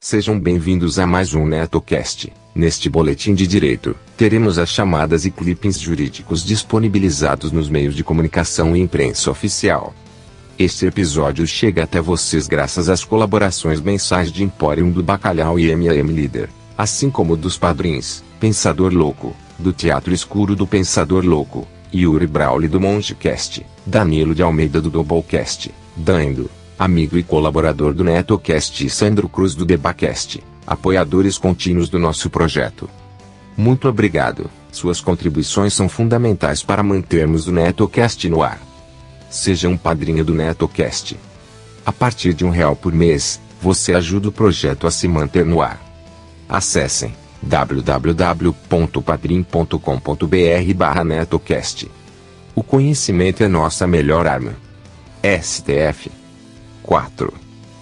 Sejam bem-vindos a mais um NetoCast. Neste boletim de direito, teremos as chamadas e clippings jurídicos disponibilizados nos meios de comunicação e imprensa oficial. Este episódio chega até vocês graças às colaborações mensais de Emporium do Bacalhau e MM Líder, assim como dos padrinhos, Pensador Louco, do Teatro Escuro do Pensador Louco, Yuri Brauli do Montecast, Danilo de Almeida do Doublecast, Dando, amigo e colaborador do NetoCast e Sandro Cruz do Debacast, apoiadores contínuos do nosso projeto. Muito obrigado, suas contribuições são fundamentais para mantermos o NetoCast no ar. Seja um padrinho do NetoCast. A partir de um real por mês, você ajuda o projeto a se manter no ar. Acessem www.padrim.com.br barra netocast. O conhecimento é nossa melhor arma. STF 4.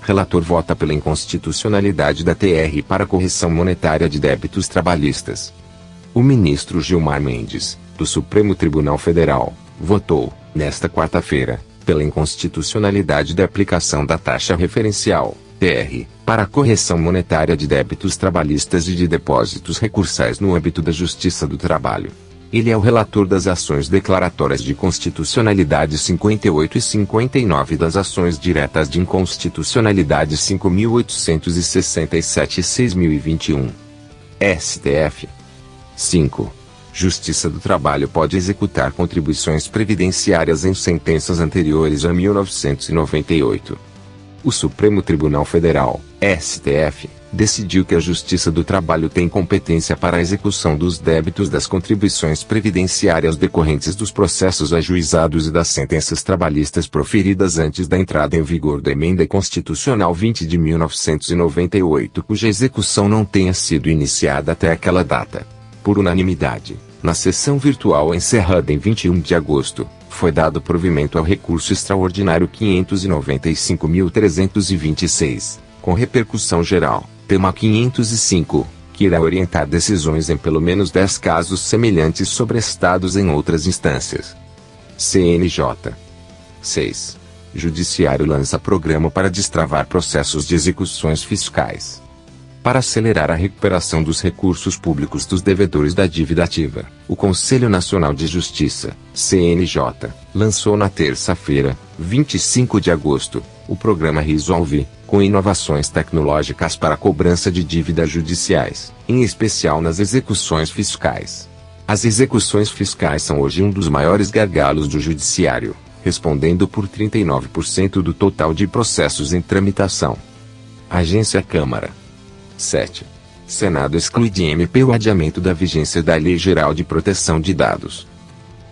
Relator vota pela inconstitucionalidade da TR para correção monetária de débitos trabalhistas. O ministro Gilmar Mendes, do Supremo Tribunal Federal, votou, nesta quarta-feira, pela inconstitucionalidade da aplicação da taxa referencial, TR, para a correção monetária de débitos trabalhistas e de depósitos recursais no âmbito da Justiça do Trabalho. Ele é o relator das ações declaratórias de constitucionalidade 58 e 59 das ações diretas de inconstitucionalidade 5867 e 6021. STF 5. Justiça do Trabalho pode executar contribuições previdenciárias em sentenças anteriores a 1998. O Supremo Tribunal Federal, STF, decidiu que a Justiça do Trabalho tem competência para a execução dos débitos das contribuições previdenciárias decorrentes dos processos ajuizados e das sentenças trabalhistas proferidas antes da entrada em vigor da Emenda Constitucional 20 de 1998, cuja execução não tenha sido iniciada até aquela data. Por unanimidade, na sessão virtual encerrada em 21 de agosto, foi dado provimento ao recurso extraordinário 595.326, com repercussão geral, tema 505, que irá orientar decisões em pelo menos 10 casos semelhantes sobre estados em outras instâncias. CNJ 6. Judiciário lança programa para destravar processos de execuções fiscais para acelerar a recuperação dos recursos públicos dos devedores da dívida ativa. O Conselho Nacional de Justiça, CNJ, lançou na terça-feira, 25 de agosto, o programa Resolve, com inovações tecnológicas para a cobrança de dívidas judiciais, em especial nas execuções fiscais. As execuções fiscais são hoje um dos maiores gargalos do judiciário, respondendo por 39% do total de processos em tramitação. Agência Câmara 7. Senado exclui de MP o adiamento da vigência da Lei Geral de Proteção de Dados.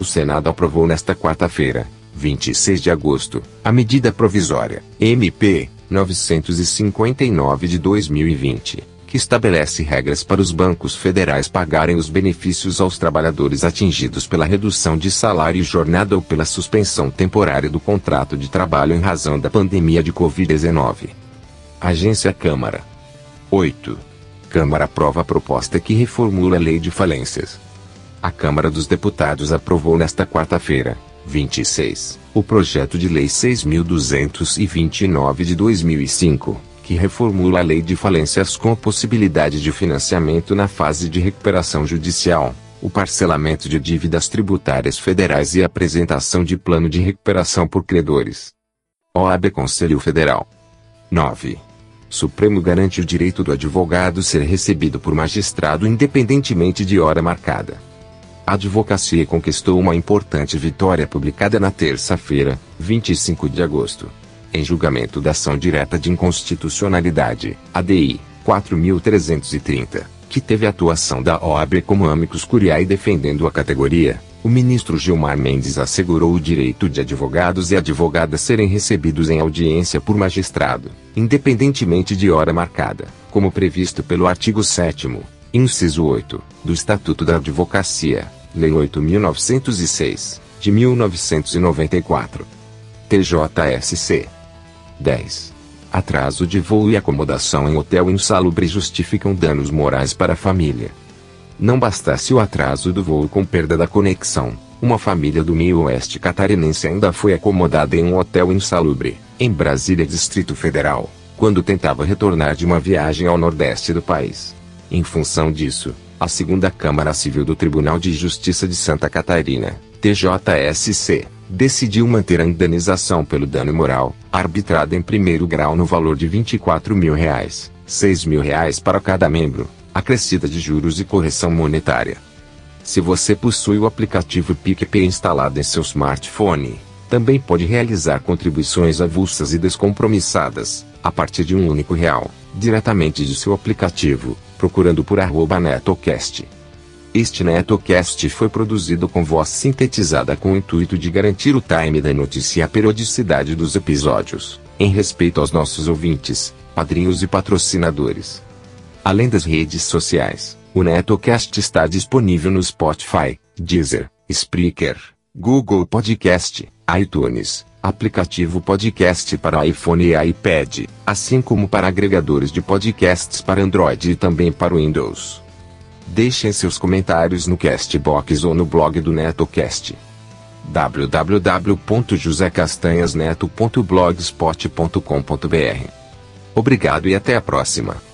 O Senado aprovou nesta quarta-feira, 26 de agosto, a medida provisória, MP 959 de 2020, que estabelece regras para os bancos federais pagarem os benefícios aos trabalhadores atingidos pela redução de salário e jornada ou pela suspensão temporária do contrato de trabalho em razão da pandemia de Covid-19. Agência Câmara 8. Câmara aprova a proposta que reformula a Lei de Falências. A Câmara dos Deputados aprovou nesta quarta-feira, 26, o projeto de Lei 6.229 de 2005, que reformula a Lei de Falências com a possibilidade de financiamento na fase de recuperação judicial, o parcelamento de dívidas tributárias federais e a apresentação de plano de recuperação por credores. OAB Conselho Federal. 9. Supremo garante o direito do advogado ser recebido por magistrado independentemente de hora marcada. A advocacia conquistou uma importante vitória publicada na terça-feira, 25 de agosto. Em julgamento da ação direta de inconstitucionalidade, ADI 4330, que teve atuação da OAB como amicus curiae defendendo a categoria, o ministro Gilmar Mendes assegurou o direito de advogados e advogadas serem recebidos em audiência por magistrado, independentemente de hora marcada, como previsto pelo artigo 7 inciso 8, do Estatuto da Advocacia, Lei 8.906, de 1994. TJSC 10. Atraso de voo e acomodação em hotel insalubre justificam danos morais para a família. Não bastasse o atraso do voo com perda da conexão, uma família do meio oeste catarinense ainda foi acomodada em um hotel insalubre, em Brasília, Distrito Federal, quando tentava retornar de uma viagem ao nordeste do país. Em função disso, a segunda Câmara Civil do Tribunal de Justiça de Santa Catarina, TJSC, decidiu manter a indenização pelo dano moral, arbitrada em primeiro grau no valor de 24 mil reais, 6 mil reais para cada membro, acrescida de juros e correção monetária. Se você possui o aplicativo PicPay instalado em seu smartphone, também pode realizar contribuições avulsas e descompromissadas, a partir de um único real, diretamente de seu aplicativo, procurando por arroba netocast. Este netocast foi produzido com voz sintetizada com o intuito de garantir o time da notícia e a periodicidade dos episódios, em respeito aos nossos ouvintes, padrinhos e patrocinadores. Além das redes sociais, o Netocast está disponível no Spotify, Deezer, Spreaker, Google Podcast, iTunes, aplicativo podcast para iPhone e iPad, assim como para agregadores de podcasts para Android e também para Windows. Deixem seus comentários no Castbox ou no blog do Netocast www.josecastanhasneto.blogspot.com.br Obrigado e até a próxima.